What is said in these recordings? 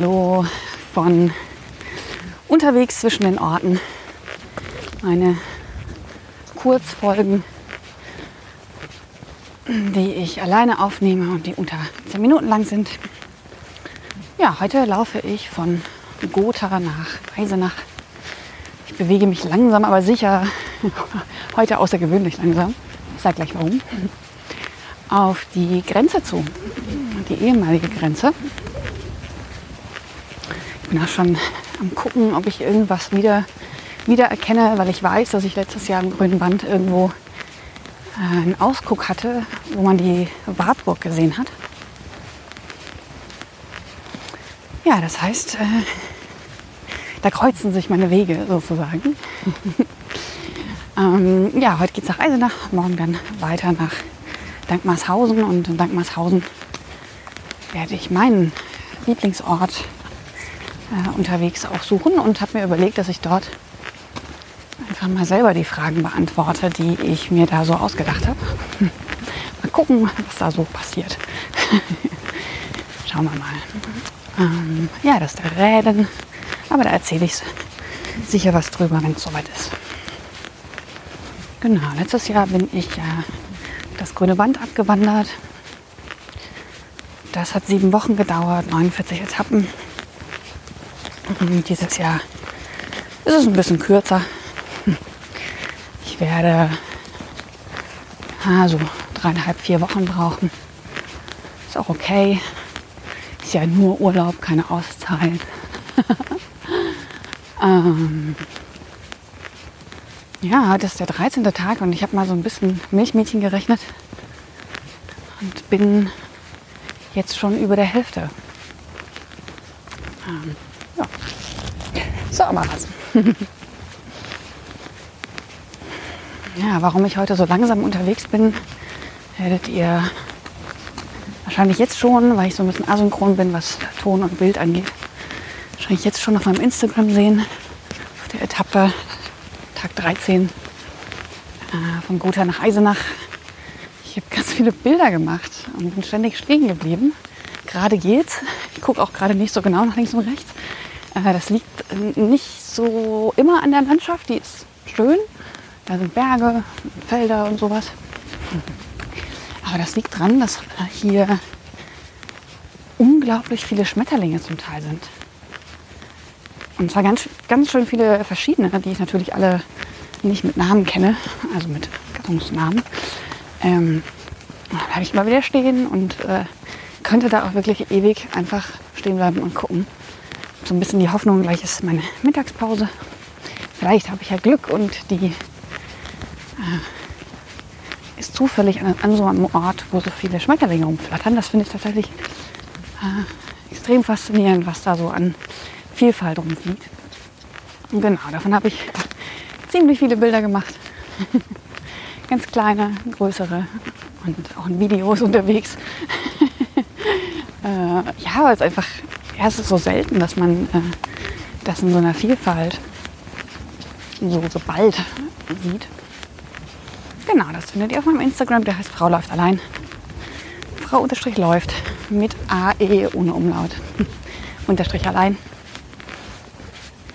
Hallo von unterwegs zwischen den Orten. Meine Kurzfolgen, die ich alleine aufnehme und die unter 10 Minuten lang sind. Ja, heute laufe ich von Gotha nach Eisenach. Ich bewege mich langsam, aber sicher, heute außergewöhnlich langsam. Ich sage gleich warum. Auf die Grenze zu, die ehemalige Grenze bin auch schon am gucken, ob ich irgendwas wieder, wieder erkenne, weil ich weiß, dass ich letztes Jahr im grünen Band irgendwo äh, einen Ausguck hatte, wo man die Wartburg gesehen hat. Ja, das heißt, äh, da kreuzen sich meine Wege sozusagen. ähm, ja, heute geht es nach Eisenach, morgen dann weiter nach Dankmarshausen und in Dankmarshausen werde ich meinen Lieblingsort äh, unterwegs aufsuchen und habe mir überlegt, dass ich dort einfach mal selber die Fragen beantworte, die ich mir da so ausgedacht habe. mal gucken, was da so passiert. Schauen wir mal. Ähm, ja, das ist der Räden. Aber da erzähle ich sicher was drüber, wenn es soweit ist. Genau, letztes Jahr bin ich ja das grüne Band abgewandert. Das hat sieben Wochen gedauert, 49 Etappen. Dieses Jahr ist es ein bisschen kürzer. Ich werde also dreieinhalb, vier Wochen brauchen. Ist auch okay. Ist ja nur Urlaub, keine Auszahlen. ähm ja, heute ist der 13. Tag und ich habe mal so ein bisschen Milchmädchen gerechnet und bin jetzt schon über der Hälfte. Ähm ja. So, mal was. ja, warum ich heute so langsam unterwegs bin, werdet ihr wahrscheinlich jetzt schon, weil ich so ein bisschen asynchron bin, was Ton und Bild angeht, wahrscheinlich jetzt schon auf meinem Instagram sehen, auf der Etappe Tag 13 äh, von Gotha nach Eisenach. Ich habe ganz viele Bilder gemacht und bin ständig stehen geblieben. Gerade geht's. Ich gucke auch gerade nicht so genau nach links und rechts. Das liegt nicht so immer an der Landschaft, die ist schön. Da sind Berge, Felder und sowas. Aber das liegt daran, dass hier unglaublich viele Schmetterlinge zum Teil sind. Und zwar ganz, ganz schön viele verschiedene, die ich natürlich alle nicht mit Namen kenne, also mit Gattungsnamen. Ähm, da bleibe ich immer wieder stehen und äh, könnte da auch wirklich ewig einfach stehen bleiben und gucken so ein bisschen die Hoffnung, gleich ist meine Mittagspause. Vielleicht habe ich ja Glück und die äh, ist zufällig an, an, so einem Ort, wo so viele Schmetterlinge rumflattern. Das finde ich tatsächlich äh, extrem faszinierend, was da so an Vielfalt rumfliegt. Und genau, davon habe ich ziemlich viele Bilder gemacht. Ganz kleine, größere und auch in Videos unterwegs. äh, ja, weil es einfach ja, es ist so selten, dass man äh, das in so einer Vielfalt so, so bald sieht. Genau, das findet ihr auf meinem Instagram. Der heißt Frau läuft allein. Frau unterstrich läuft mit AE ohne Umlaut. unterstrich allein.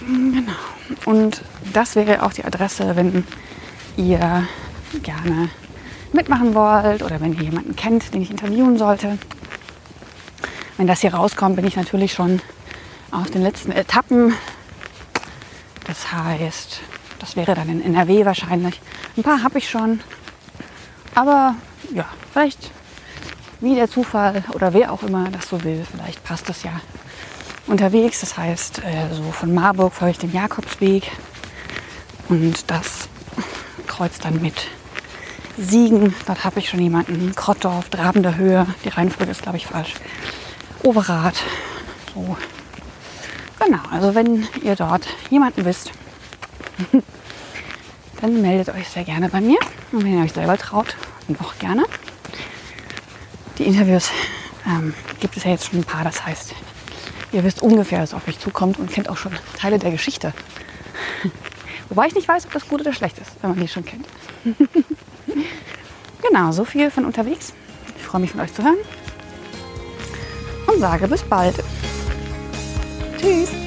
Genau. Und das wäre auch die Adresse, wenn ihr gerne mitmachen wollt oder wenn ihr jemanden kennt, den ich interviewen sollte. Wenn das hier rauskommt, bin ich natürlich schon auf den letzten Etappen. Das heißt, das wäre dann in NRW wahrscheinlich. Ein paar habe ich schon. Aber ja, vielleicht wie der Zufall oder wer auch immer das so will, vielleicht passt das ja unterwegs. Das heißt, äh, so von Marburg folge ich den Jakobsweg und das kreuzt dann mit Siegen, dort habe ich schon jemanden. Krottdorf, Drabender Höhe, die Reihenfolge ist, glaube ich, falsch. Overath, so. Genau, also wenn ihr dort jemanden wisst, dann meldet euch sehr gerne bei mir. Und wenn ihr euch selber traut, dann auch gerne. Die Interviews ähm, gibt es ja jetzt schon ein paar, das heißt, ihr wisst ungefähr, was auf euch zukommt und kennt auch schon Teile der Geschichte. Wobei ich nicht weiß, ob das gut oder schlecht ist, wenn man die schon kennt. genau, so viel von unterwegs. Ich freue mich von euch zu hören und sage bis bald. Tschüss.